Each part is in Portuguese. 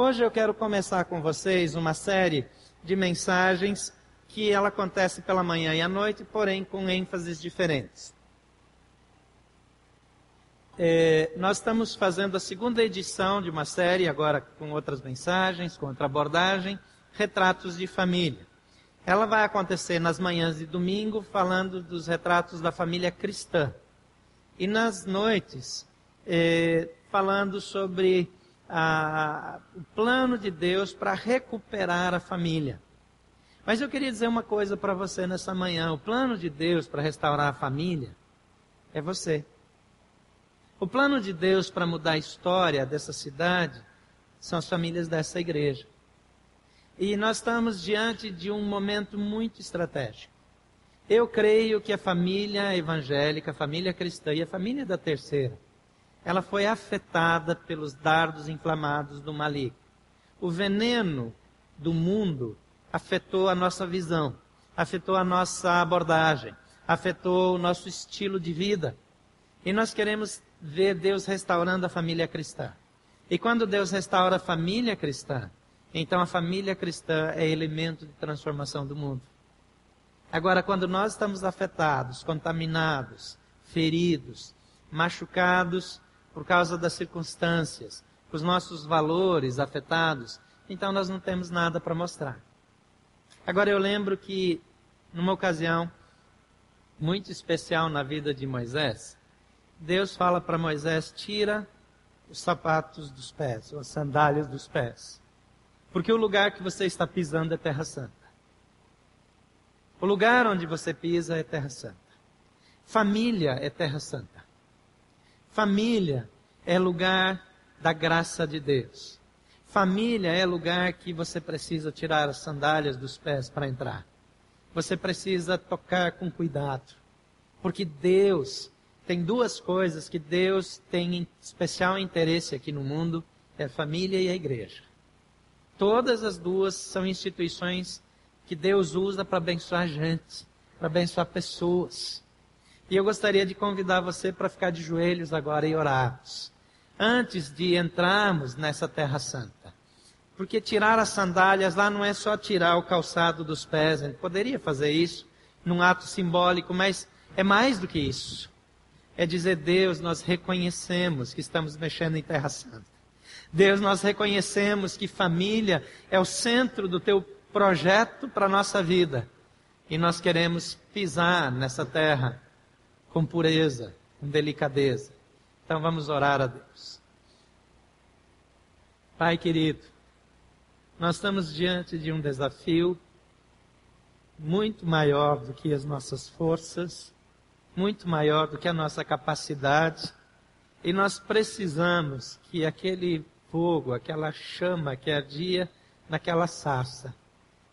Hoje eu quero começar com vocês uma série de mensagens que ela acontece pela manhã e à noite, porém com ênfases diferentes. É, nós estamos fazendo a segunda edição de uma série, agora com outras mensagens, com outra abordagem, Retratos de Família. Ela vai acontecer nas manhãs de domingo, falando dos retratos da família cristã. E nas noites, é, falando sobre o plano de Deus para recuperar a família. Mas eu queria dizer uma coisa para você nessa manhã: o plano de Deus para restaurar a família é você. O plano de Deus para mudar a história dessa cidade são as famílias dessa igreja. E nós estamos diante de um momento muito estratégico. Eu creio que a família evangélica, a família cristã e a família da terceira, ela foi afetada pelos dardos inflamados do maligno. O veneno do mundo afetou a nossa visão, afetou a nossa abordagem, afetou o nosso estilo de vida. E nós queremos ver Deus restaurando a família cristã. E quando Deus restaura a família cristã, então a família cristã é elemento de transformação do mundo. Agora, quando nós estamos afetados, contaminados, feridos, machucados por causa das circunstâncias, os nossos valores afetados, então nós não temos nada para mostrar. Agora eu lembro que numa ocasião muito especial na vida de Moisés, Deus fala para Moisés: tira os sapatos dos pés, ou as sandálias dos pés. Porque o lugar que você está pisando é terra santa. O lugar onde você pisa é terra santa. Família é terra santa. Família é lugar da graça de Deus. Família é lugar que você precisa tirar as sandálias dos pés para entrar. Você precisa tocar com cuidado. Porque Deus tem duas coisas que Deus tem especial interesse aqui no mundo: é a família e a igreja. Todas as duas são instituições que Deus usa para abençoar gente, para abençoar pessoas. E eu gostaria de convidar você para ficar de joelhos agora e orarmos. Antes de entrarmos nessa terra santa. Porque tirar as sandálias lá não é só tirar o calçado dos pés. A gente poderia fazer isso num ato simbólico, mas é mais do que isso. É dizer, Deus, nós reconhecemos que estamos mexendo em terra santa. Deus, nós reconhecemos que família é o centro do teu projeto para a nossa vida. E nós queremos pisar nessa terra com pureza, com delicadeza. Então vamos orar a Deus. Pai querido, nós estamos diante de um desafio muito maior do que as nossas forças, muito maior do que a nossa capacidade, e nós precisamos que aquele fogo, aquela chama que ardia naquela sarça,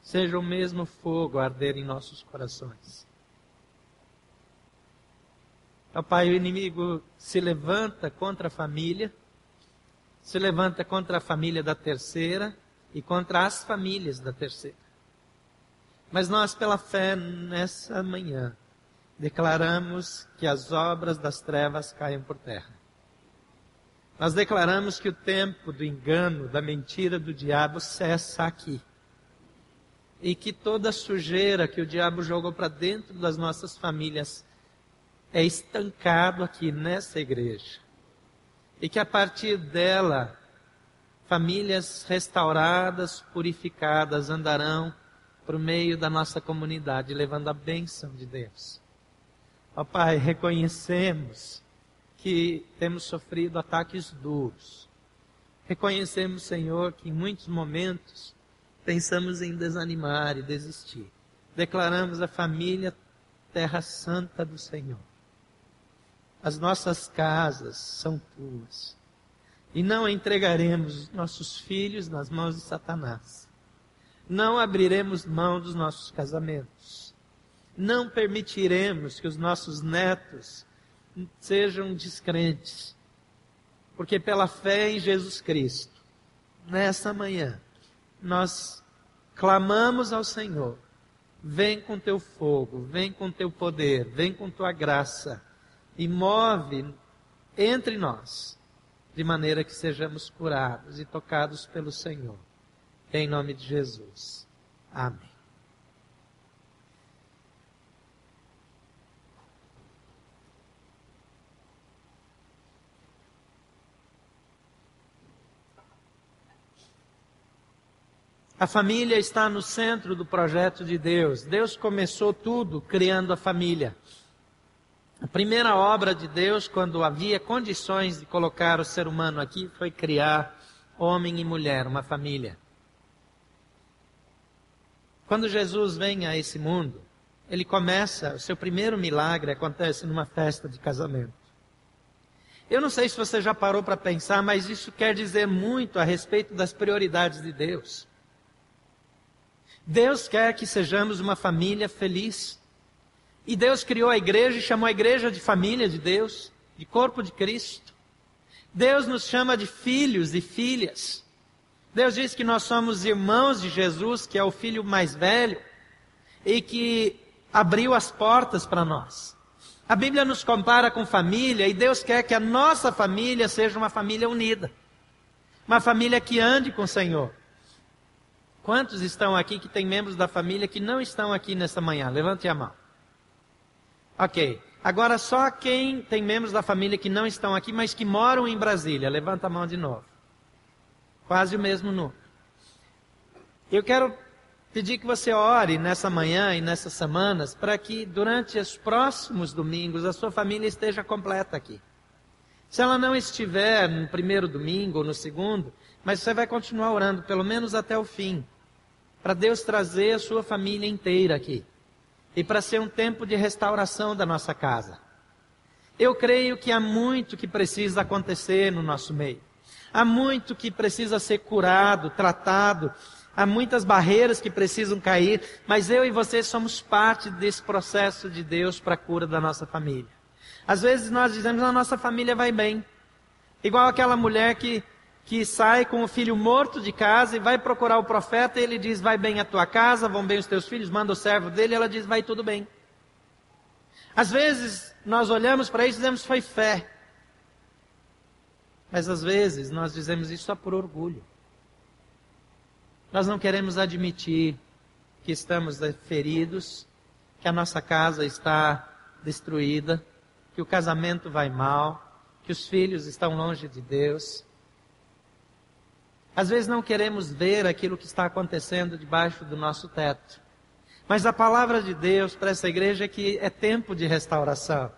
seja o mesmo fogo arder em nossos corações. Ó Pai, o inimigo se levanta contra a família, se levanta contra a família da terceira e contra as famílias da terceira. Mas nós, pela fé, nessa manhã, declaramos que as obras das trevas caem por terra. Nós declaramos que o tempo do engano, da mentira do diabo cessa aqui. E que toda sujeira que o diabo jogou para dentro das nossas famílias é estancado aqui nessa igreja. E que a partir dela, famílias restauradas, purificadas, andarão para o meio da nossa comunidade, levando a bênção de Deus. Ó Pai, reconhecemos que temos sofrido ataques duros. Reconhecemos, Senhor, que em muitos momentos pensamos em desanimar e desistir. Declaramos a família terra santa do Senhor. As nossas casas são tuas. E não entregaremos nossos filhos nas mãos de Satanás. Não abriremos mão dos nossos casamentos. Não permitiremos que os nossos netos sejam descrentes. Porque pela fé em Jesus Cristo, nessa manhã, nós clamamos ao Senhor: vem com teu fogo, vem com teu poder, vem com tua graça e move entre nós de maneira que sejamos curados e tocados pelo Senhor. Em nome de Jesus. Amém. A família está no centro do projeto de Deus. Deus começou tudo criando a família. A primeira obra de Deus, quando havia condições de colocar o ser humano aqui, foi criar homem e mulher, uma família. Quando Jesus vem a esse mundo, ele começa, o seu primeiro milagre acontece numa festa de casamento. Eu não sei se você já parou para pensar, mas isso quer dizer muito a respeito das prioridades de Deus. Deus quer que sejamos uma família feliz. E Deus criou a igreja e chamou a igreja de família de Deus, de corpo de Cristo. Deus nos chama de filhos e filhas. Deus diz que nós somos irmãos de Jesus, que é o filho mais velho, e que abriu as portas para nós. A Bíblia nos compara com família e Deus quer que a nossa família seja uma família unida. Uma família que ande com o Senhor. Quantos estão aqui que têm membros da família que não estão aqui nessa manhã? Levante a mão. Ok. Agora só quem tem membros da família que não estão aqui, mas que moram em Brasília. Levanta a mão de novo. Quase o mesmo número. Eu quero pedir que você ore nessa manhã e nessas semanas para que durante os próximos domingos a sua família esteja completa aqui. Se ela não estiver no primeiro domingo ou no segundo, mas você vai continuar orando pelo menos até o fim para Deus trazer a sua família inteira aqui e para ser um tempo de restauração da nossa casa. Eu creio que há muito que precisa acontecer no nosso meio. Há muito que precisa ser curado, tratado. Há muitas barreiras que precisam cair, mas eu e você somos parte desse processo de Deus para a cura da nossa família. Às vezes nós dizemos, a nossa família vai bem. Igual aquela mulher que que sai com o filho morto de casa e vai procurar o profeta, e ele diz: Vai bem a tua casa, vão bem os teus filhos, manda o servo dele, ela diz: Vai tudo bem. Às vezes nós olhamos para isso e dizemos: Foi fé. Mas às vezes nós dizemos isso só por orgulho. Nós não queremos admitir que estamos feridos, que a nossa casa está destruída, que o casamento vai mal, que os filhos estão longe de Deus. Às vezes não queremos ver aquilo que está acontecendo debaixo do nosso teto. Mas a palavra de Deus para essa igreja é que é tempo de restauração.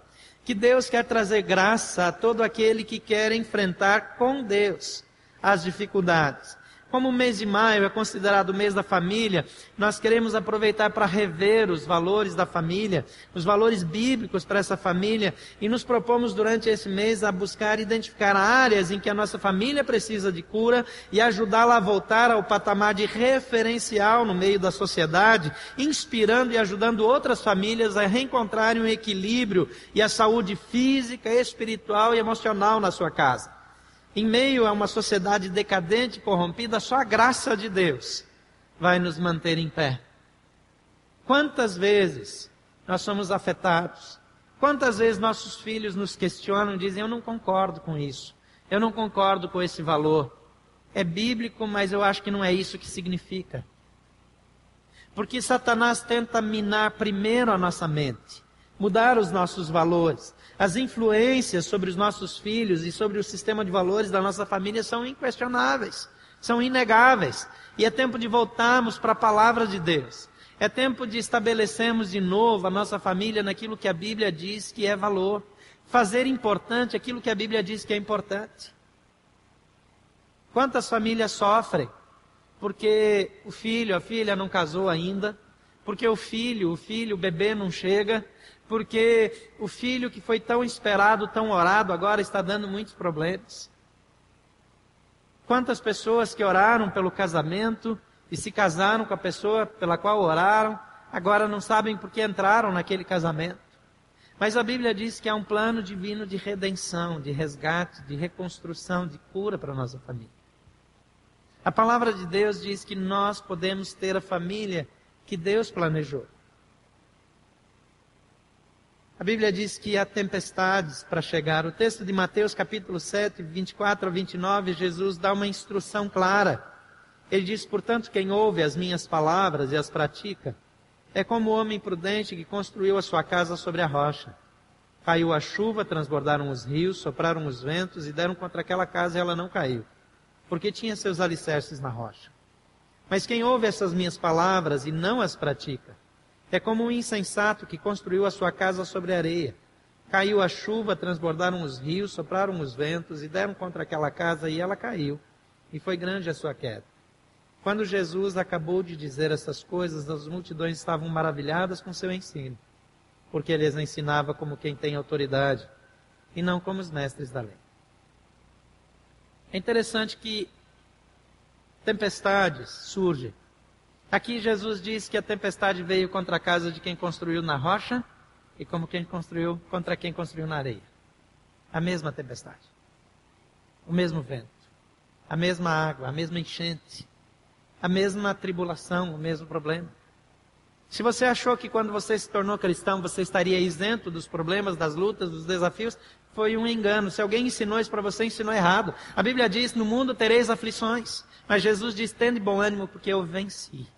Que Deus quer trazer graça a todo aquele que quer enfrentar com Deus as dificuldades. Como o mês de maio é considerado o mês da família, nós queremos aproveitar para rever os valores da família, os valores bíblicos para essa família, e nos propomos durante esse mês a buscar identificar áreas em que a nossa família precisa de cura e ajudá-la a voltar ao patamar de referencial no meio da sociedade, inspirando e ajudando outras famílias a reencontrarem o equilíbrio e a saúde física, espiritual e emocional na sua casa. Em meio a uma sociedade decadente, corrompida, só a graça de Deus vai nos manter em pé. Quantas vezes nós somos afetados? Quantas vezes nossos filhos nos questionam dizem: Eu não concordo com isso, eu não concordo com esse valor. É bíblico, mas eu acho que não é isso que significa. Porque Satanás tenta minar primeiro a nossa mente, mudar os nossos valores, as influências sobre os nossos filhos e sobre o sistema de valores da nossa família são inquestionáveis, são inegáveis. E é tempo de voltarmos para a palavra de Deus. É tempo de estabelecermos de novo a nossa família naquilo que a Bíblia diz que é valor. Fazer importante aquilo que a Bíblia diz que é importante. Quantas famílias sofrem porque o filho, a filha não casou ainda, porque o filho, o filho, o bebê não chega, porque o filho que foi tão esperado, tão orado, agora está dando muitos problemas. Quantas pessoas que oraram pelo casamento e se casaram com a pessoa pela qual oraram, agora não sabem por que entraram naquele casamento. Mas a Bíblia diz que há um plano divino de redenção, de resgate, de reconstrução, de cura para a nossa família. A palavra de Deus diz que nós podemos ter a família que Deus planejou. A Bíblia diz que há tempestades para chegar. O texto de Mateus capítulo 7, 24 a 29, Jesus dá uma instrução clara. Ele diz, portanto, quem ouve as minhas palavras e as pratica, é como o homem prudente que construiu a sua casa sobre a rocha. Caiu a chuva, transbordaram os rios, sopraram os ventos e deram contra aquela casa e ela não caiu, porque tinha seus alicerces na rocha. Mas quem ouve essas minhas palavras e não as pratica, é como um insensato que construiu a sua casa sobre areia. Caiu a chuva, transbordaram os rios, sopraram os ventos e deram contra aquela casa e ela caiu. E foi grande a sua queda. Quando Jesus acabou de dizer essas coisas, as multidões estavam maravilhadas com seu ensino, porque ele as ensinava como quem tem autoridade e não como os mestres da lei. É interessante que tempestades surgem Aqui Jesus diz que a tempestade veio contra a casa de quem construiu na rocha e como quem construiu contra quem construiu na areia. A mesma tempestade. O mesmo vento. A mesma água, a mesma enchente. A mesma tribulação, o mesmo problema. Se você achou que quando você se tornou cristão você estaria isento dos problemas, das lutas, dos desafios, foi um engano. Se alguém ensinou isso para você, ensinou errado. A Bíblia diz: no mundo tereis aflições. Mas Jesus diz: tende bom ânimo, porque eu venci.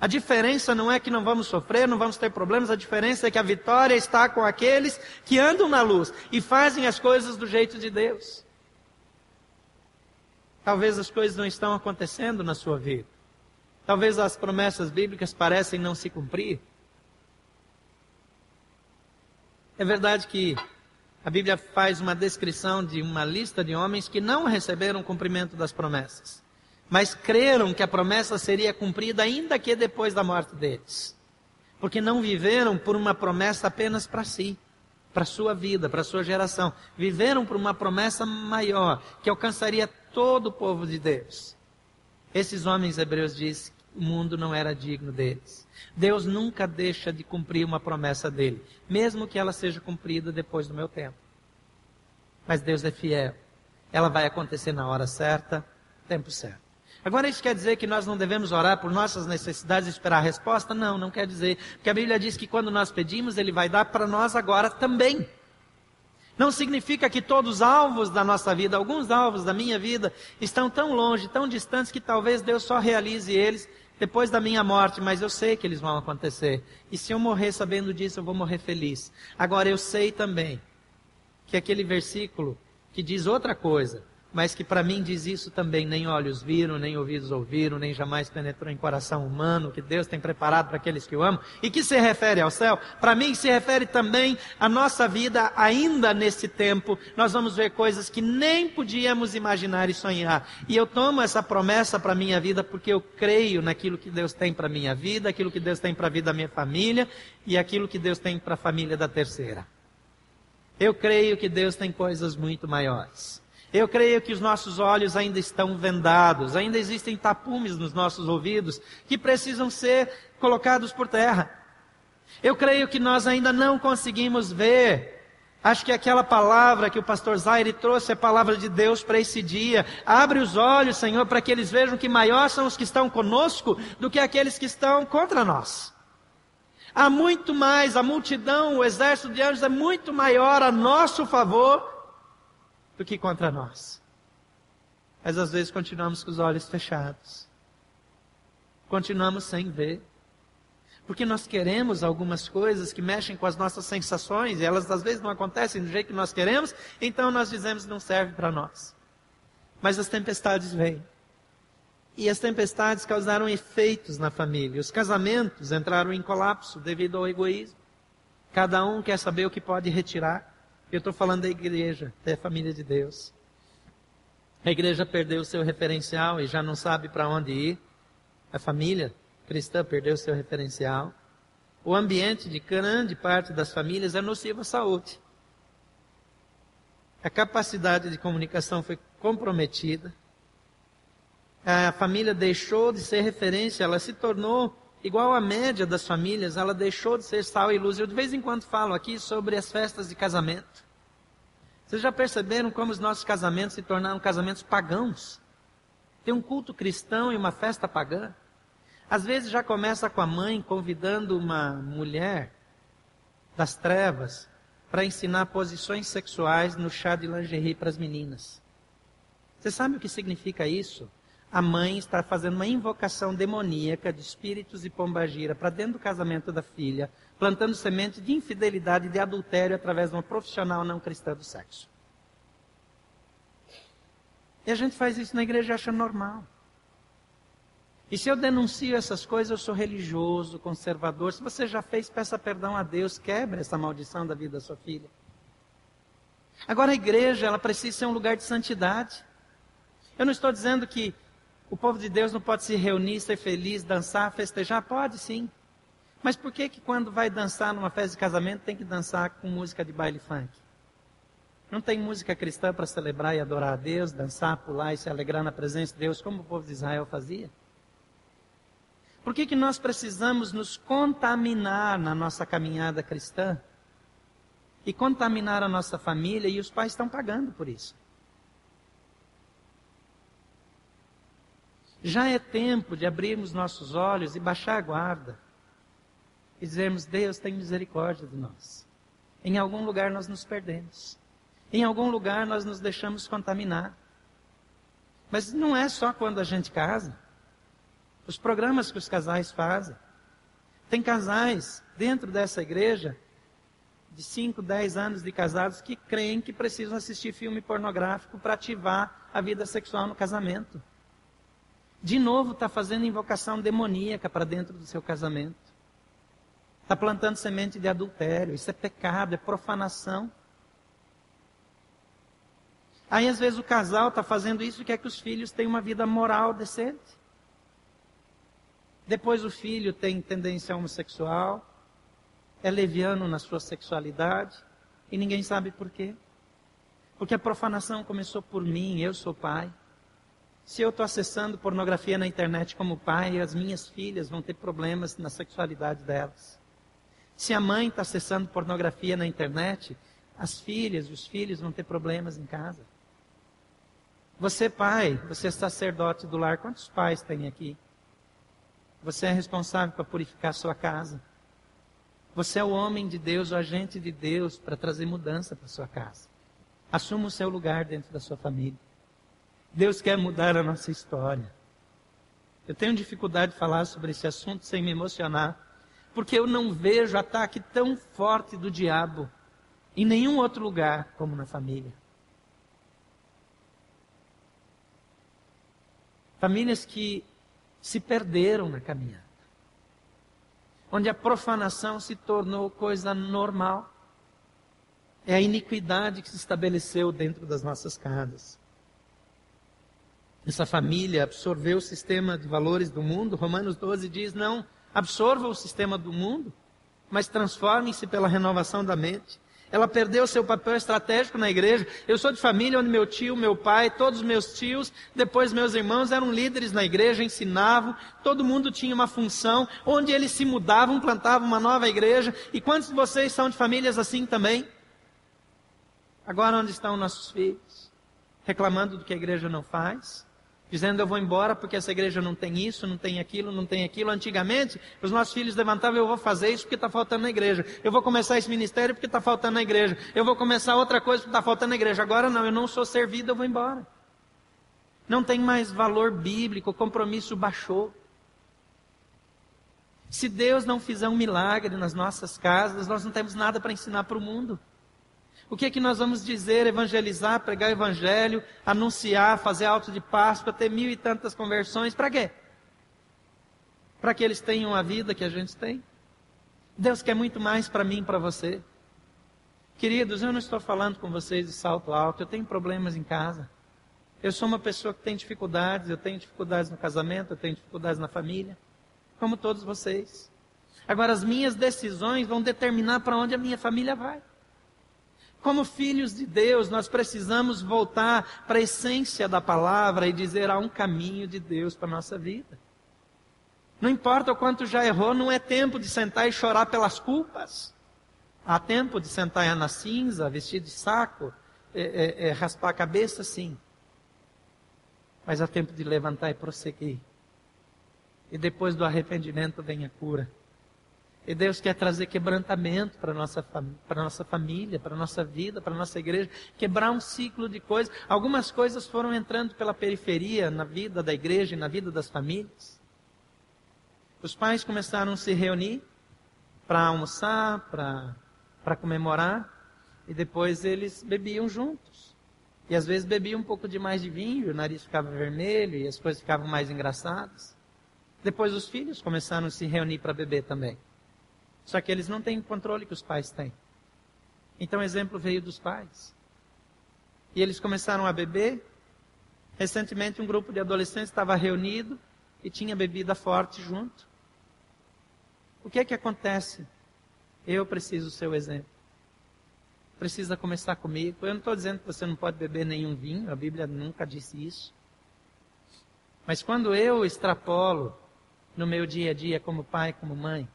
A diferença não é que não vamos sofrer, não vamos ter problemas, a diferença é que a vitória está com aqueles que andam na luz e fazem as coisas do jeito de Deus. Talvez as coisas não estão acontecendo na sua vida. Talvez as promessas bíblicas parecem não se cumprir. É verdade que a Bíblia faz uma descrição de uma lista de homens que não receberam o cumprimento das promessas mas creram que a promessa seria cumprida ainda que depois da morte deles. Porque não viveram por uma promessa apenas para si, para sua vida, para sua geração. Viveram por uma promessa maior, que alcançaria todo o povo de Deus. Esses homens hebreus dizem que o mundo não era digno deles. Deus nunca deixa de cumprir uma promessa dele, mesmo que ela seja cumprida depois do meu tempo. Mas Deus é fiel. Ela vai acontecer na hora certa, tempo certo. Agora, isso quer dizer que nós não devemos orar por nossas necessidades e esperar a resposta? Não, não quer dizer. Porque a Bíblia diz que quando nós pedimos, Ele vai dar para nós agora também. Não significa que todos os alvos da nossa vida, alguns alvos da minha vida, estão tão longe, tão distantes, que talvez Deus só realize eles depois da minha morte, mas eu sei que eles vão acontecer. E se eu morrer sabendo disso, eu vou morrer feliz. Agora, eu sei também que aquele versículo que diz outra coisa, mas que para mim diz isso também: nem olhos viram, nem ouvidos ouviram, nem jamais penetrou em coração humano, que Deus tem preparado para aqueles que o amam, e que se refere ao céu, para mim se refere também à nossa vida ainda nesse tempo. Nós vamos ver coisas que nem podíamos imaginar e sonhar. E eu tomo essa promessa para minha vida porque eu creio naquilo que Deus tem para minha vida, aquilo que Deus tem para a vida da minha família e aquilo que Deus tem para a família da terceira. Eu creio que Deus tem coisas muito maiores. Eu creio que os nossos olhos ainda estão vendados, ainda existem tapumes nos nossos ouvidos que precisam ser colocados por terra. Eu creio que nós ainda não conseguimos ver. Acho que aquela palavra que o pastor Zaire trouxe é a palavra de Deus para esse dia. Abre os olhos, Senhor, para que eles vejam que maior são os que estão conosco do que aqueles que estão contra nós. Há muito mais, a multidão, o exército de anjos é muito maior a nosso favor do que contra nós. Mas às vezes continuamos com os olhos fechados. Continuamos sem ver. Porque nós queremos algumas coisas que mexem com as nossas sensações e elas às vezes não acontecem do jeito que nós queremos, então nós dizemos não serve para nós. Mas as tempestades vêm. E as tempestades causaram efeitos na família. Os casamentos entraram em colapso devido ao egoísmo. Cada um quer saber o que pode retirar. Eu estou falando da igreja, da família de Deus. A igreja perdeu o seu referencial e já não sabe para onde ir. A família cristã perdeu o seu referencial. O ambiente de grande parte das famílias é nocivo à saúde. A capacidade de comunicação foi comprometida. A família deixou de ser referência, ela se tornou igual à média das famílias, ela deixou de ser sal e luz. Eu de vez em quando falo aqui sobre as festas de casamento. Vocês já perceberam como os nossos casamentos se tornaram casamentos pagãos? Tem um culto cristão e uma festa pagã. Às vezes já começa com a mãe convidando uma mulher das trevas para ensinar posições sexuais no chá de lingerie para as meninas. Você sabe o que significa isso? A mãe está fazendo uma invocação demoníaca de espíritos e pombagira para dentro do casamento da filha, plantando semente de infidelidade e de adultério através de uma profissional não cristã do sexo. E a gente faz isso na igreja e acha normal. E se eu denuncio essas coisas, eu sou religioso, conservador. Se você já fez, peça perdão a Deus, quebre essa maldição da vida da sua filha. Agora a igreja, ela precisa ser um lugar de santidade. Eu não estou dizendo que o povo de Deus não pode se reunir, ser feliz, dançar, festejar. Pode sim. Mas por que que quando vai dançar numa festa de casamento tem que dançar com música de baile funk? Não tem música cristã para celebrar e adorar a Deus, dançar, pular e se alegrar na presença de Deus, como o povo de Israel fazia? Por que, que nós precisamos nos contaminar na nossa caminhada cristã? E contaminar a nossa família, e os pais estão pagando por isso. Já é tempo de abrirmos nossos olhos e baixar a guarda. E dizermos: Deus tem misericórdia de nós. Em algum lugar nós nos perdemos. Em algum lugar nós nos deixamos contaminar. Mas não é só quando a gente casa. Os programas que os casais fazem. Tem casais dentro dessa igreja de 5, 10 anos de casados que creem que precisam assistir filme pornográfico para ativar a vida sexual no casamento. De novo está fazendo invocação demoníaca para dentro do seu casamento. Está plantando semente de adultério. Isso é pecado, é profanação. Aí às vezes o casal está fazendo isso e quer que os filhos tenham uma vida moral decente. Depois o filho tem tendência homossexual, é leviano na sua sexualidade e ninguém sabe por quê. Porque a profanação começou por mim, eu sou pai. Se eu estou acessando pornografia na internet como pai, as minhas filhas vão ter problemas na sexualidade delas. Se a mãe está acessando pornografia na internet, as filhas e os filhos vão ter problemas em casa. Você, pai, você é sacerdote do lar, quantos pais tem aqui? Você é responsável para purificar sua casa. Você é o homem de Deus, o agente de Deus para trazer mudança para sua casa. Assuma o seu lugar dentro da sua família. Deus quer mudar a nossa história. Eu tenho dificuldade de falar sobre esse assunto sem me emocionar, porque eu não vejo ataque tão forte do diabo em nenhum outro lugar como na família. Famílias que se perderam na caminhada. Onde a profanação se tornou coisa normal. É a iniquidade que se estabeleceu dentro das nossas casas. Essa família absorveu o sistema de valores do mundo. Romanos 12 diz: não absorva o sistema do mundo, mas transformem-se pela renovação da mente. Ela perdeu seu papel estratégico na igreja. Eu sou de família onde meu tio, meu pai, todos os meus tios, depois meus irmãos eram líderes na igreja, ensinavam, todo mundo tinha uma função, onde eles se mudavam, plantavam uma nova igreja. E quantos de vocês são de famílias assim também? Agora onde estão nossos filhos? Reclamando do que a igreja não faz? Dizendo eu vou embora porque essa igreja não tem isso, não tem aquilo, não tem aquilo. Antigamente, os nossos filhos levantavam, eu vou fazer isso porque está faltando na igreja. Eu vou começar esse ministério porque está faltando na igreja. Eu vou começar outra coisa porque está faltando na igreja. Agora não, eu não sou servido, eu vou embora. Não tem mais valor bíblico, o compromisso baixou. Se Deus não fizer um milagre nas nossas casas, nós não temos nada para ensinar para o mundo. O que é que nós vamos dizer, evangelizar, pregar evangelho, anunciar, fazer alto de Páscoa, ter mil e tantas conversões? Para quê? Para que eles tenham a vida que a gente tem? Deus quer muito mais para mim e para você. Queridos, eu não estou falando com vocês de salto alto, eu tenho problemas em casa. Eu sou uma pessoa que tem dificuldades, eu tenho dificuldades no casamento, eu tenho dificuldades na família, como todos vocês. Agora, as minhas decisões vão determinar para onde a minha família vai. Como filhos de Deus, nós precisamos voltar para a essência da palavra e dizer há um caminho de Deus para a nossa vida. Não importa o quanto já errou, não é tempo de sentar e chorar pelas culpas. Há tempo de sentar na cinza, vestir de saco, é, é, é, raspar a cabeça, sim. Mas há tempo de levantar e prosseguir. E depois do arrependimento vem a cura. E Deus quer trazer quebrantamento para a nossa, para nossa família, para a nossa vida, para a nossa igreja, quebrar um ciclo de coisas. Algumas coisas foram entrando pela periferia na vida da igreja e na vida das famílias. Os pais começaram a se reunir para almoçar, para comemorar, e depois eles bebiam juntos. E às vezes bebiam um pouco de mais de vinho, o nariz ficava vermelho e as coisas ficavam mais engraçadas. Depois os filhos começaram a se reunir para beber também. Só que eles não têm o controle que os pais têm. Então o exemplo veio dos pais. E eles começaram a beber. Recentemente um grupo de adolescentes estava reunido e tinha bebida forte junto. O que é que acontece? Eu preciso ser o exemplo. Precisa começar comigo. Eu não estou dizendo que você não pode beber nenhum vinho, a Bíblia nunca disse isso. Mas quando eu extrapolo no meu dia a dia como pai, como mãe,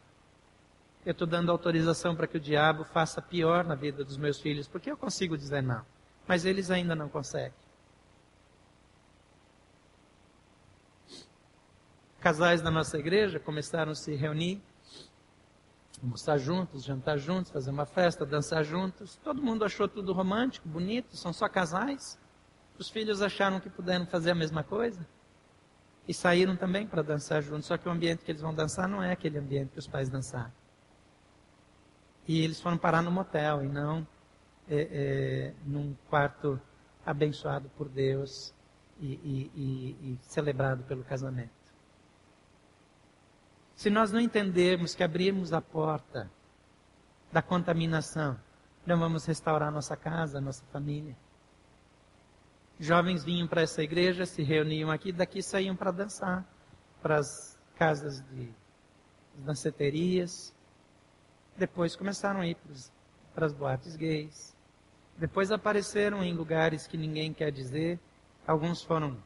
eu estou dando autorização para que o diabo faça pior na vida dos meus filhos, porque eu consigo dizer não, mas eles ainda não conseguem. Casais da nossa igreja começaram a se reunir, almoçar juntos, jantar juntos, fazer uma festa, dançar juntos. Todo mundo achou tudo romântico, bonito, são só casais. Os filhos acharam que puderam fazer a mesma coisa e saíram também para dançar juntos. Só que o ambiente que eles vão dançar não é aquele ambiente que os pais dançaram. E eles foram parar no motel e não é, é, num quarto abençoado por Deus e, e, e, e celebrado pelo casamento. Se nós não entendermos que abrirmos a porta da contaminação, não vamos restaurar nossa casa, nossa família. Jovens vinham para essa igreja, se reuniam aqui, daqui saíam para dançar, para as casas de danceterias, depois começaram a ir para as boates gays. Depois apareceram em lugares que ninguém quer dizer. Alguns foram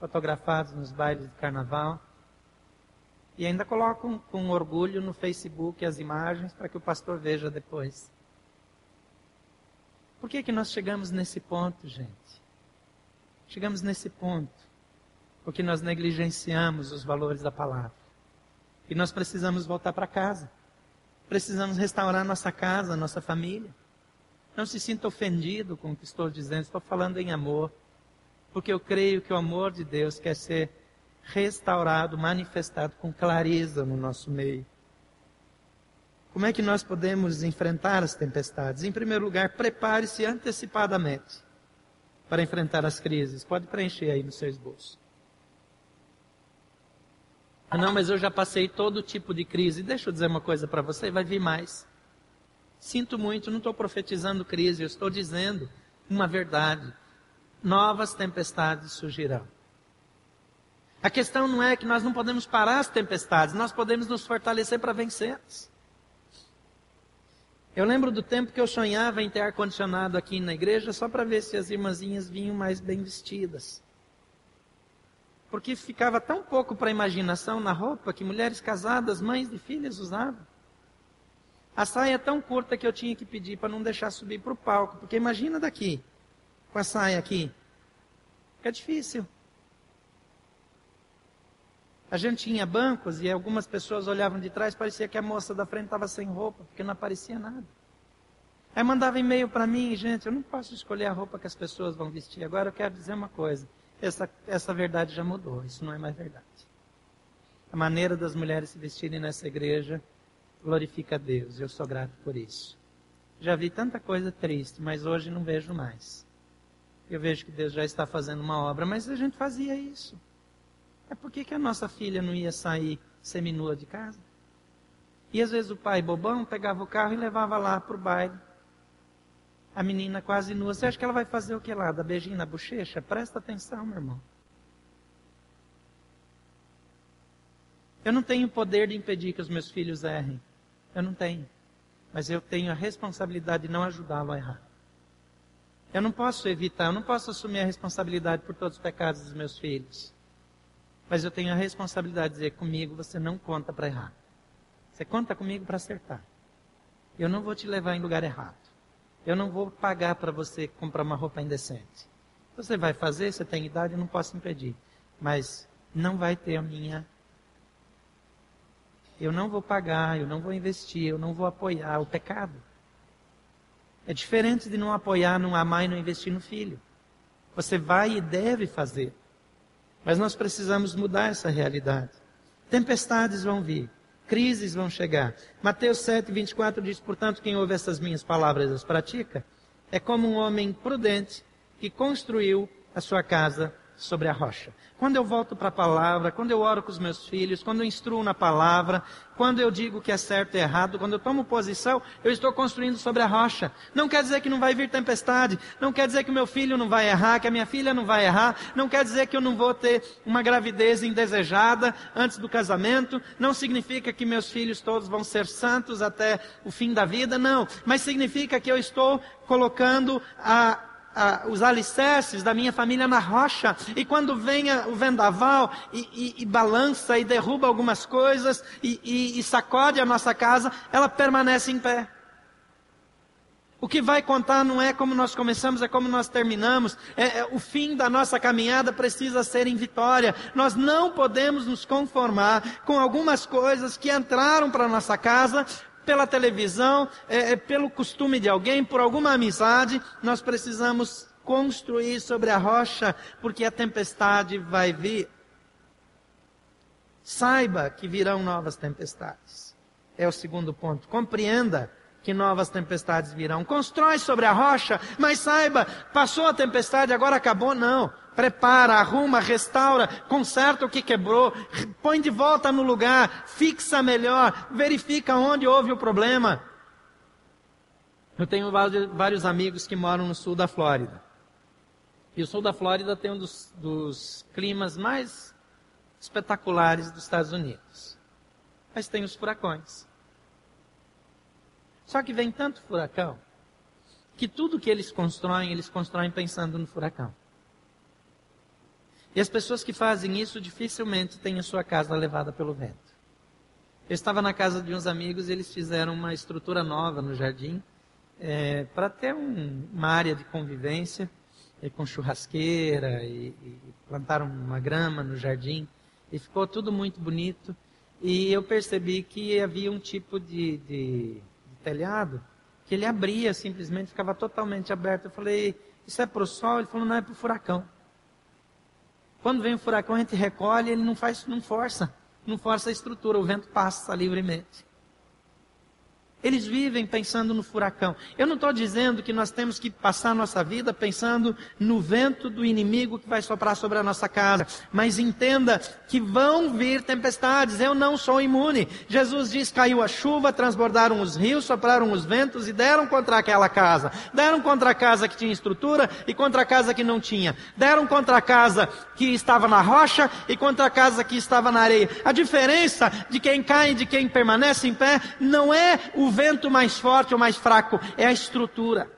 fotografados nos bailes de carnaval. E ainda colocam com orgulho no Facebook as imagens para que o pastor veja depois. Por que, que nós chegamos nesse ponto, gente? Chegamos nesse ponto porque nós negligenciamos os valores da palavra. E nós precisamos voltar para casa. Precisamos restaurar nossa casa, nossa família. Não se sinta ofendido com o que estou dizendo, estou falando em amor. Porque eu creio que o amor de Deus quer ser restaurado, manifestado com clareza no nosso meio. Como é que nós podemos enfrentar as tempestades? Em primeiro lugar, prepare-se antecipadamente para enfrentar as crises. Pode preencher aí no seu esboço. Não, mas eu já passei todo tipo de crise. Deixa eu dizer uma coisa para você, vai vir mais. Sinto muito, não estou profetizando crise, eu estou dizendo uma verdade. Novas tempestades surgirão. A questão não é que nós não podemos parar as tempestades, nós podemos nos fortalecer para vencê-las. Eu lembro do tempo que eu sonhava em ter ar-condicionado aqui na igreja só para ver se as irmãzinhas vinham mais bem vestidas porque ficava tão pouco para a imaginação na roupa que mulheres casadas, mães de filhas usavam. A saia é tão curta que eu tinha que pedir para não deixar subir para o palco, porque imagina daqui, com a saia aqui. Fica difícil. A gente tinha bancos e algumas pessoas olhavam de trás, parecia que a moça da frente estava sem roupa, porque não aparecia nada. Aí mandava e-mail para mim, gente, eu não posso escolher a roupa que as pessoas vão vestir. Agora eu quero dizer uma coisa essa, essa verdade já mudou, isso não é mais verdade. A maneira das mulheres se vestirem nessa igreja glorifica a Deus, eu sou grato por isso. Já vi tanta coisa triste, mas hoje não vejo mais. Eu vejo que Deus já está fazendo uma obra, mas a gente fazia isso. É por que, a nossa filha não ia sair seminua de casa? E às vezes o pai bobão pegava o carro e levava lá para o baile a menina quase nua. Você acha que ela vai fazer o que lá? Dar beijinho na bochecha? Presta atenção, meu irmão. Eu não tenho poder de impedir que os meus filhos errem. Eu não tenho. Mas eu tenho a responsabilidade de não ajudá-lo a errar. Eu não posso evitar, eu não posso assumir a responsabilidade por todos os pecados dos meus filhos. Mas eu tenho a responsabilidade de dizer comigo, você não conta para errar. Você conta comigo para acertar. Eu não vou te levar em lugar errado. Eu não vou pagar para você comprar uma roupa indecente. Você vai fazer, você tem idade, eu não posso impedir. Mas não vai ter a minha eu não vou pagar, eu não vou investir, eu não vou apoiar o pecado. É diferente de não apoiar, não amar e não investir no filho. Você vai e deve fazer. Mas nós precisamos mudar essa realidade. Tempestades vão vir, crises vão chegar. Mateus 7, 24 diz: Portanto, quem ouve essas minhas palavras e as pratica, é como um homem prudente que construiu a sua casa sobre a rocha. Quando eu volto para a palavra, quando eu oro com os meus filhos, quando eu instruo na palavra, quando eu digo que é certo e errado, quando eu tomo posição, eu estou construindo sobre a rocha. Não quer dizer que não vai vir tempestade, não quer dizer que o meu filho não vai errar, que a minha filha não vai errar, não quer dizer que eu não vou ter uma gravidez indesejada antes do casamento, não significa que meus filhos todos vão ser santos até o fim da vida, não. Mas significa que eu estou colocando a, os alicerces da minha família na rocha. E quando vem o vendaval e, e, e, balança e derruba algumas coisas e, e sacode a nossa casa, ela permanece em pé. O que vai contar não é como nós começamos, é como nós terminamos. É, é, o fim da nossa caminhada precisa ser em vitória. Nós não podemos nos conformar com algumas coisas que entraram para nossa casa pela televisão, é, é, pelo costume de alguém, por alguma amizade, nós precisamos construir sobre a rocha, porque a tempestade vai vir. Saiba que virão novas tempestades. É o segundo ponto. Compreenda que novas tempestades virão. Constrói sobre a rocha, mas saiba, passou a tempestade, agora acabou, não. Prepara, arruma, restaura, conserta o que quebrou, põe de volta no lugar, fixa melhor, verifica onde houve o problema. Eu tenho vários amigos que moram no sul da Flórida. E o sul da Flórida tem um dos, dos climas mais espetaculares dos Estados Unidos. Mas tem os furacões. Só que vem tanto furacão que tudo que eles constroem, eles constroem pensando no furacão. E as pessoas que fazem isso dificilmente têm a sua casa levada pelo vento. Eu estava na casa de uns amigos e eles fizeram uma estrutura nova no jardim é, para ter um, uma área de convivência e com churrasqueira e, e plantaram uma grama no jardim e ficou tudo muito bonito. E eu percebi que havia um tipo de, de telhado, que ele abria simplesmente, ficava totalmente aberto. Eu falei, isso é para o sol? Ele falou, não, é para o furacão. Quando vem o furacão, a gente recolhe, ele não faz, não força, não força a estrutura, o vento passa livremente. Eles vivem pensando no furacão. Eu não estou dizendo que nós temos que passar nossa vida pensando no vento do inimigo que vai soprar sobre a nossa casa. Mas entenda que vão vir tempestades. Eu não sou imune. Jesus diz: caiu a chuva, transbordaram os rios, sopraram os ventos e deram contra aquela casa. Deram contra a casa que tinha estrutura e contra a casa que não tinha. Deram contra a casa que estava na rocha e contra a casa que estava na areia. A diferença de quem cai e de quem permanece em pé não é o o vento mais forte ou mais fraco, é a estrutura.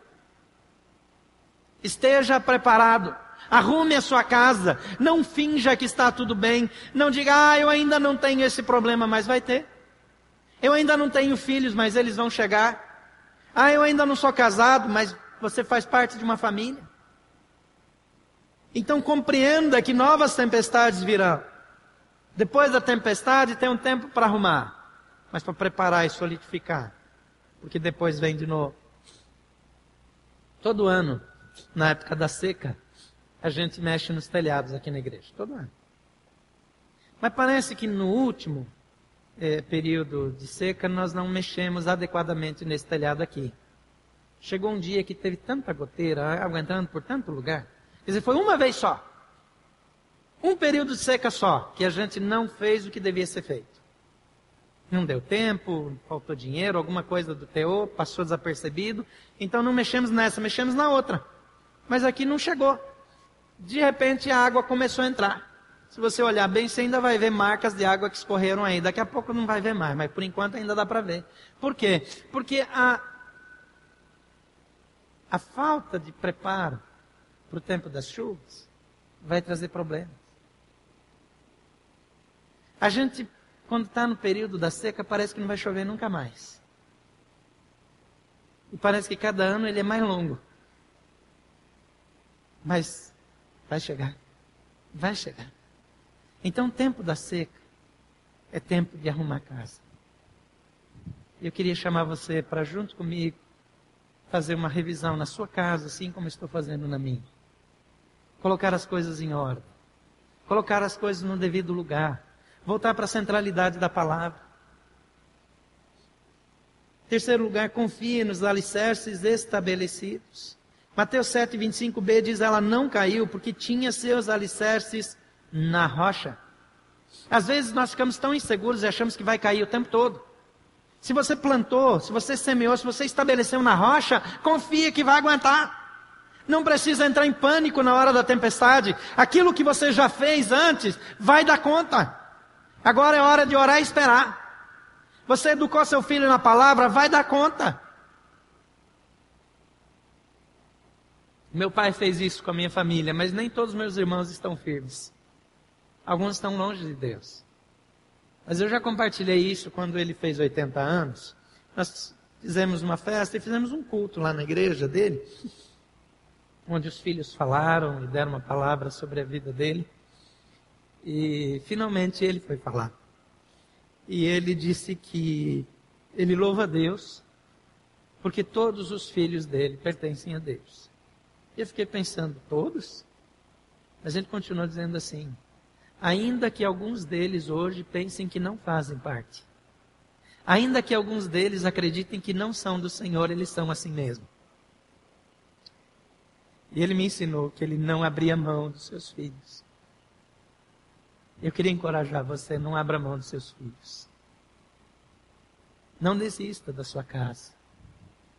Esteja preparado. Arrume a sua casa. Não finja que está tudo bem. Não diga, ah, eu ainda não tenho esse problema, mas vai ter. Eu ainda não tenho filhos, mas eles vão chegar. Ah, eu ainda não sou casado, mas você faz parte de uma família. Então compreenda que novas tempestades virão. Depois da tempestade tem um tempo para arrumar, mas para preparar e solidificar porque depois vem de novo. Todo ano, na época da seca, a gente mexe nos telhados aqui na igreja. Todo ano. Mas parece que no último é, período de seca nós não mexemos adequadamente nesse telhado aqui. Chegou um dia que teve tanta goteira, água entrando por tanto lugar. Quer dizer, foi uma vez só. Um período de seca só, que a gente não fez o que devia ser feito não deu tempo, faltou dinheiro, alguma coisa do teor, passou desapercebido. Então não mexemos nessa, mexemos na outra. Mas aqui não chegou. De repente a água começou a entrar. Se você olhar bem, você ainda vai ver marcas de água que escorreram aí. Daqui a pouco não vai ver mais, mas por enquanto ainda dá para ver. Por quê? Porque a, a falta de preparo para o tempo das chuvas vai trazer problemas. A gente quando está no período da seca, parece que não vai chover nunca mais. E parece que cada ano ele é mais longo. Mas vai chegar. Vai chegar. Então, o tempo da seca é tempo de arrumar casa. Eu queria chamar você para junto comigo fazer uma revisão na sua casa, assim como estou fazendo na minha. Colocar as coisas em ordem. Colocar as coisas no devido lugar. Voltar para a centralidade da palavra. Terceiro lugar, confie nos alicerces estabelecidos. Mateus 7, 25b diz: ela não caiu porque tinha seus alicerces na rocha. Às vezes nós ficamos tão inseguros e achamos que vai cair o tempo todo. Se você plantou, se você semeou, se você estabeleceu na rocha, confia que vai aguentar. Não precisa entrar em pânico na hora da tempestade. Aquilo que você já fez antes, vai dar conta. Agora é hora de orar e esperar. Você educou seu filho na palavra, vai dar conta. Meu pai fez isso com a minha família, mas nem todos meus irmãos estão firmes. Alguns estão longe de Deus. Mas eu já compartilhei isso quando ele fez 80 anos. Nós fizemos uma festa e fizemos um culto lá na igreja dele, onde os filhos falaram e deram uma palavra sobre a vida dele. E finalmente ele foi falar. E ele disse que ele louva a Deus porque todos os filhos dele pertencem a Deus. E eu fiquei pensando, todos? Mas ele continuou dizendo assim: ainda que alguns deles hoje pensem que não fazem parte. Ainda que alguns deles acreditem que não são do Senhor, eles são assim mesmo. E ele me ensinou que ele não abria mão dos seus filhos. Eu queria encorajar você, não abra mão dos seus filhos. Não desista da sua casa.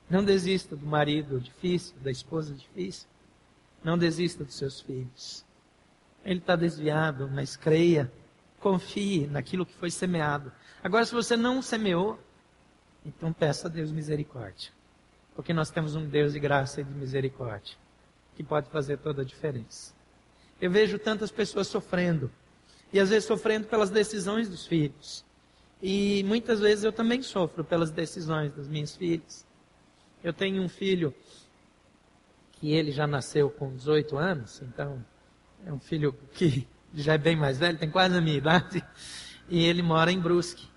Não desista do marido difícil, da esposa difícil. Não desista dos seus filhos. Ele está desviado, mas creia, confie naquilo que foi semeado. Agora, se você não semeou, então peça a Deus misericórdia. Porque nós temos um Deus de graça e de misericórdia, que pode fazer toda a diferença. Eu vejo tantas pessoas sofrendo, e às vezes sofrendo pelas decisões dos filhos. E muitas vezes eu também sofro pelas decisões das minhas filhas. Eu tenho um filho que ele já nasceu com 18 anos, então é um filho que já é bem mais velho, tem quase a minha idade, e ele mora em Brusque.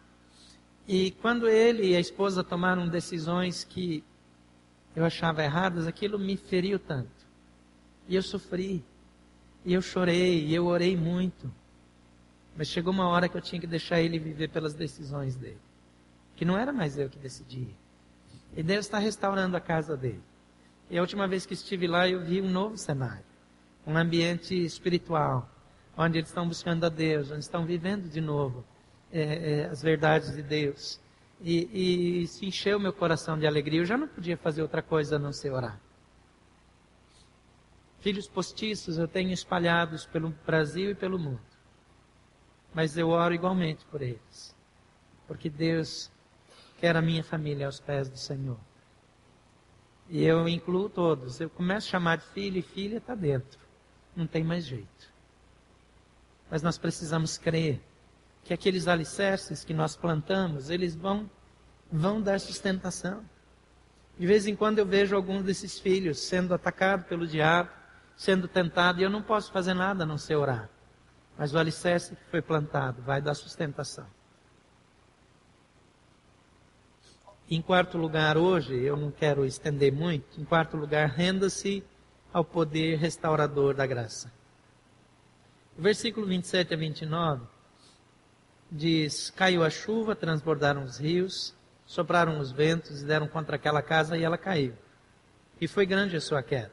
E quando ele e a esposa tomaram decisões que eu achava erradas, aquilo me feriu tanto. E eu sofri, e eu chorei, e eu orei muito. Mas chegou uma hora que eu tinha que deixar ele viver pelas decisões dele. Que não era mais eu que decidia. E Deus está restaurando a casa dele. E a última vez que estive lá, eu vi um novo cenário um ambiente espiritual, onde eles estão buscando a Deus, onde estão vivendo de novo é, é, as verdades de Deus. E, e se encheu meu coração de alegria. Eu já não podia fazer outra coisa a não ser orar. Filhos postiços eu tenho espalhados pelo Brasil e pelo mundo. Mas eu oro igualmente por eles. Porque Deus quer a minha família aos pés do Senhor. E eu incluo todos. Eu começo a chamar de filho e filha, está dentro não tem mais jeito. Mas nós precisamos crer que aqueles alicerces que nós plantamos, eles vão, vão dar sustentação. De vez em quando eu vejo alguns desses filhos sendo atacados pelo diabo, sendo tentado, e eu não posso fazer nada a não ser orar. Mas o alicerce que foi plantado vai dar sustentação. Em quarto lugar, hoje, eu não quero estender muito, em quarto lugar, renda-se ao poder restaurador da graça. Versículo 27 a 29 diz: Caiu a chuva, transbordaram os rios, sopraram os ventos e deram contra aquela casa e ela caiu. E foi grande a sua queda.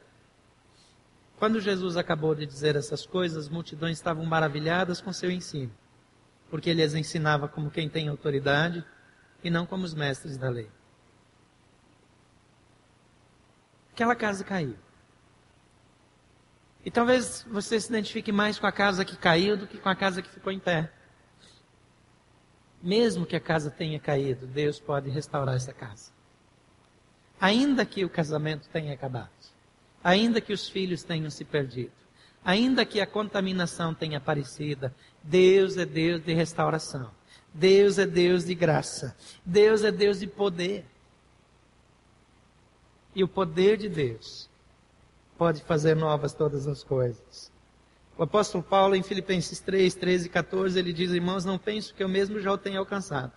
Quando Jesus acabou de dizer essas coisas, as multidões estavam maravilhadas com seu ensino, porque ele as ensinava como quem tem autoridade e não como os mestres da lei. Aquela casa caiu. E talvez você se identifique mais com a casa que caiu do que com a casa que ficou em pé. Mesmo que a casa tenha caído, Deus pode restaurar essa casa. Ainda que o casamento tenha acabado, ainda que os filhos tenham se perdido, ainda que a contaminação tenha aparecido, Deus é Deus de restauração. Deus é Deus de graça. Deus é Deus de poder. E o poder de Deus pode fazer novas todas as coisas. O apóstolo Paulo, em Filipenses 3, 13 e 14, ele diz: Irmãos, não penso que eu mesmo já o tenha alcançado.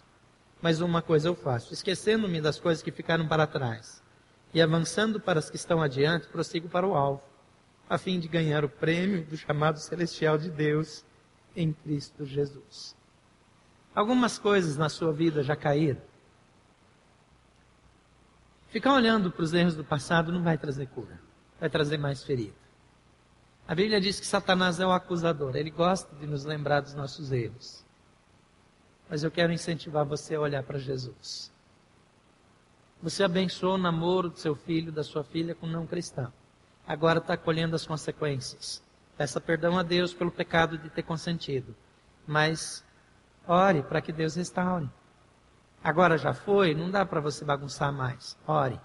Mas uma coisa eu faço, esquecendo-me das coisas que ficaram para trás e avançando para as que estão adiante, prossigo para o alvo, a fim de ganhar o prêmio do chamado celestial de Deus em Cristo Jesus. Algumas coisas na sua vida já caíram. Ficar olhando para os erros do passado não vai trazer cura, vai trazer mais ferida. A Bíblia diz que Satanás é o acusador, ele gosta de nos lembrar dos nossos erros. Mas eu quero incentivar você a olhar para Jesus. Você abençoou o namoro do seu filho, da sua filha com não cristão. Agora está colhendo as consequências. Peça perdão a Deus pelo pecado de ter consentido. Mas ore para que Deus restaure. Agora já foi, não dá para você bagunçar mais. Ore.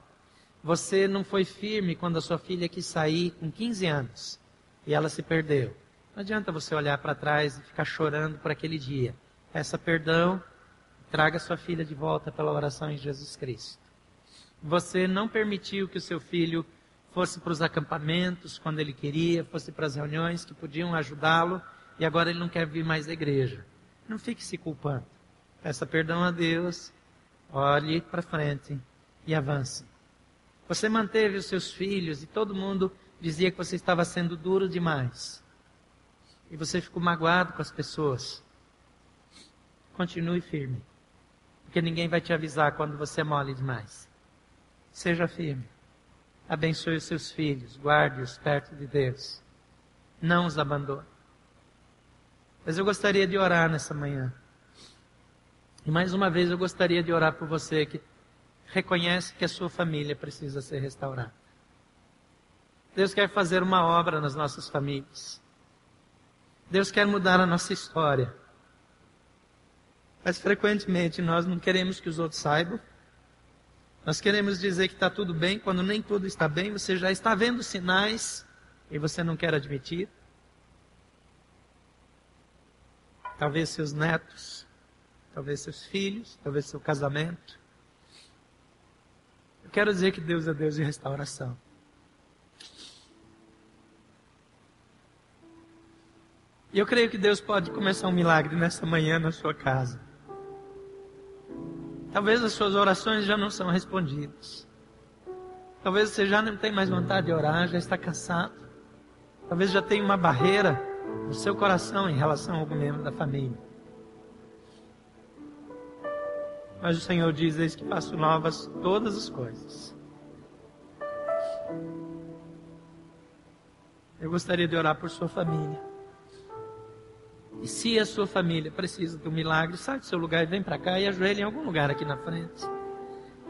Você não foi firme quando a sua filha quis sair com 15 anos e ela se perdeu. Não adianta você olhar para trás e ficar chorando por aquele dia. Peça perdão, traga sua filha de volta pela oração em Jesus Cristo. Você não permitiu que o seu filho fosse para os acampamentos quando ele queria, fosse para as reuniões que podiam ajudá-lo, e agora ele não quer vir mais à igreja. Não fique se culpando. Peça perdão a Deus, olhe para frente e avance. Você manteve os seus filhos e todo mundo dizia que você estava sendo duro demais. E você ficou magoado com as pessoas. Continue firme. Porque ninguém vai te avisar quando você é mole demais. Seja firme. Abençoe os seus filhos, guarde-os perto de Deus. Não os abandone. Mas eu gostaria de orar nessa manhã. E mais uma vez eu gostaria de orar por você que reconhece que a sua família precisa ser restaurada. Deus quer fazer uma obra nas nossas famílias. Deus quer mudar a nossa história. Mas frequentemente nós não queremos que os outros saibam nós queremos dizer que está tudo bem quando nem tudo está bem, você já está vendo sinais e você não quer admitir. Talvez seus netos, talvez seus filhos, talvez seu casamento. Eu quero dizer que Deus é Deus de restauração. E eu creio que Deus pode começar um milagre nessa manhã na sua casa. Talvez as suas orações já não são respondidas. Talvez você já não tem mais vontade de orar, já está cansado. Talvez já tenha uma barreira no seu coração em relação a algum membro da família. Mas o Senhor diz: Eis que faço novas todas as coisas. Eu gostaria de orar por sua família. E se a sua família precisa de um milagre, sai do seu lugar e vem para cá e ajoelha em algum lugar aqui na frente.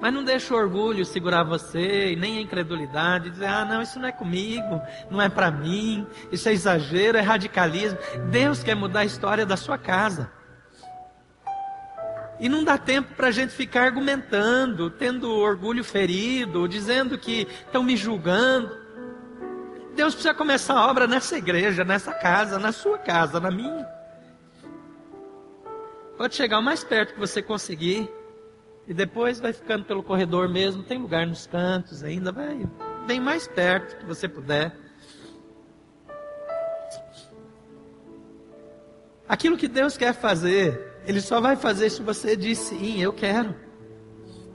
Mas não deixe o orgulho segurar você e nem a incredulidade, dizer, ah, não, isso não é comigo, não é para mim, isso é exagero, é radicalismo. Deus quer mudar a história da sua casa. E não dá tempo para a gente ficar argumentando, tendo orgulho ferido, dizendo que estão me julgando. Deus precisa começar a obra nessa igreja, nessa casa, na sua casa, na minha. Pode chegar o mais perto que você conseguir. E depois vai ficando pelo corredor mesmo. Tem lugar nos cantos ainda. Vai bem mais perto que você puder. Aquilo que Deus quer fazer, Ele só vai fazer se você diz sim, eu quero.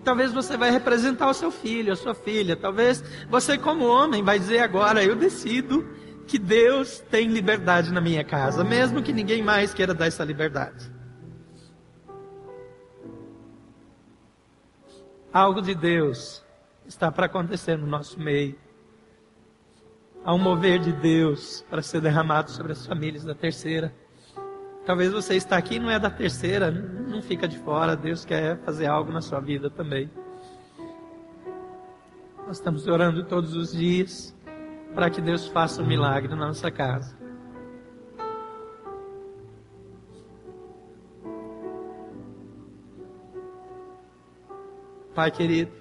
Talvez você vai representar o seu filho, a sua filha. Talvez você, como homem, vai dizer agora: eu decido que Deus tem liberdade na minha casa, mesmo que ninguém mais queira dar essa liberdade. Algo de Deus está para acontecer no nosso meio. Há um mover de Deus para ser derramado sobre as famílias da terceira. Talvez você está aqui e não é da terceira, não fica de fora. Deus quer fazer algo na sua vida também. Nós estamos orando todos os dias para que Deus faça um milagre na nossa casa. Pai querido,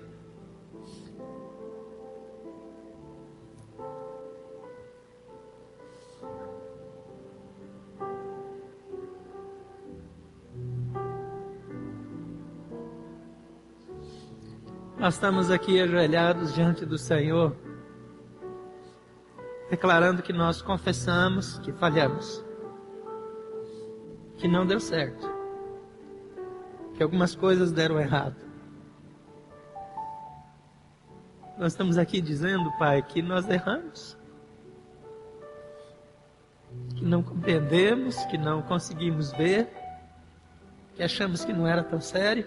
nós estamos aqui ajoelhados diante do Senhor, declarando que nós confessamos que falhamos, que não deu certo que algumas coisas deram errado. Nós estamos aqui dizendo, Pai, que nós erramos, que não compreendemos, que não conseguimos ver, que achamos que não era tão sério.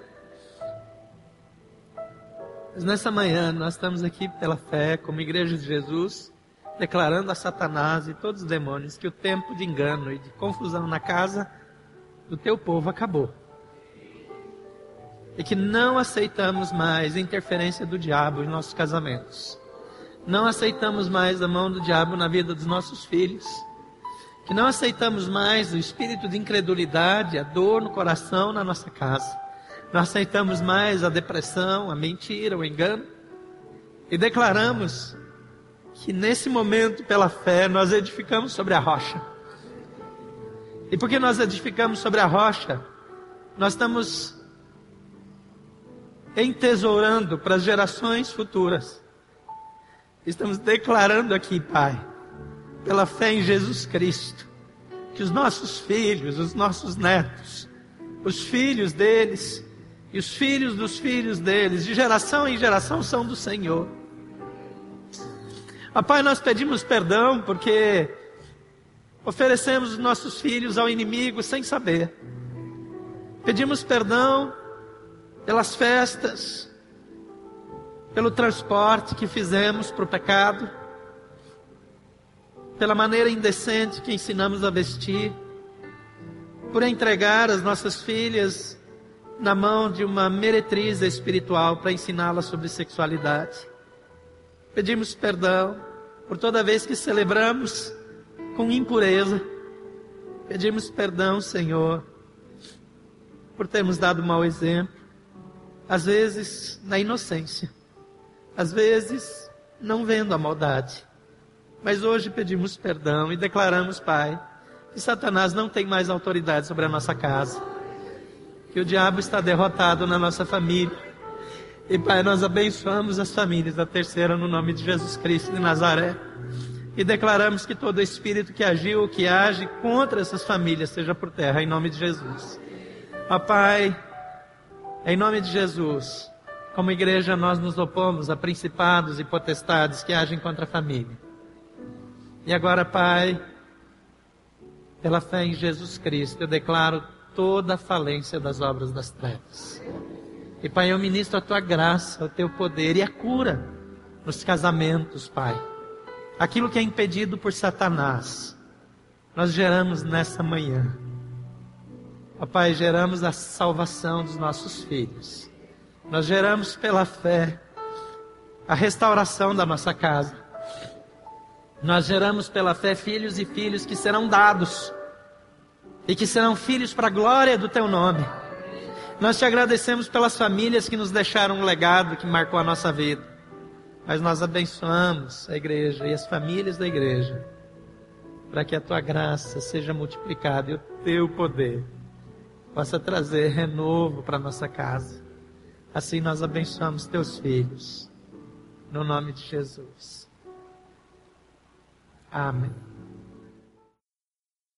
Mas nessa manhã nós estamos aqui pela fé, como Igreja de Jesus, declarando a Satanás e todos os demônios que o tempo de engano e de confusão na casa do teu povo acabou. E que não aceitamos mais a interferência do diabo em nossos casamentos. Não aceitamos mais a mão do diabo na vida dos nossos filhos. Que não aceitamos mais o espírito de incredulidade, a dor no coração na nossa casa não aceitamos mais a depressão, a mentira, o engano. E declaramos que nesse momento, pela fé, nós edificamos sobre a rocha. E porque nós edificamos sobre a rocha, nós estamos entesourando para as gerações futuras. Estamos declarando aqui, Pai, pela fé em Jesus Cristo, que os nossos filhos, os nossos netos, os filhos deles, e os filhos dos filhos deles, de geração em geração, são do Senhor. Ah, Pai, nós pedimos perdão porque oferecemos os nossos filhos ao inimigo sem saber. Pedimos perdão pelas festas, pelo transporte que fizemos para o pecado, pela maneira indecente que ensinamos a vestir, por entregar as nossas filhas na mão de uma meretriz espiritual para ensiná-la sobre sexualidade. Pedimos perdão por toda vez que celebramos com impureza. Pedimos perdão, Senhor, por termos dado mau exemplo, às vezes na inocência, às vezes não vendo a maldade. Mas hoje pedimos perdão e declaramos, Pai, que Satanás não tem mais autoridade sobre a nossa casa que o diabo está derrotado na nossa família. E Pai, nós abençoamos as famílias da terceira no nome de Jesus Cristo de Nazaré. E declaramos que todo espírito que agiu, que age contra essas famílias, seja por terra, em nome de Jesus. Papai, em nome de Jesus, como igreja nós nos opomos a principados e potestades que agem contra a família. E agora, Pai, pela fé em Jesus Cristo, eu declaro toda a falência das obras das trevas. E Pai, eu ministro a tua graça, o teu poder e a cura nos casamentos, Pai. Aquilo que é impedido por Satanás, nós geramos nessa manhã. Ó Pai, geramos a salvação dos nossos filhos. Nós geramos pela fé a restauração da nossa casa. Nós geramos pela fé filhos e filhos que serão dados e que serão filhos para a glória do teu nome. Nós te agradecemos pelas famílias que nos deixaram um legado que marcou a nossa vida. Mas nós abençoamos a igreja e as famílias da igreja, para que a tua graça seja multiplicada e o teu poder possa trazer renovo para nossa casa. Assim nós abençoamos teus filhos, no nome de Jesus. Amém.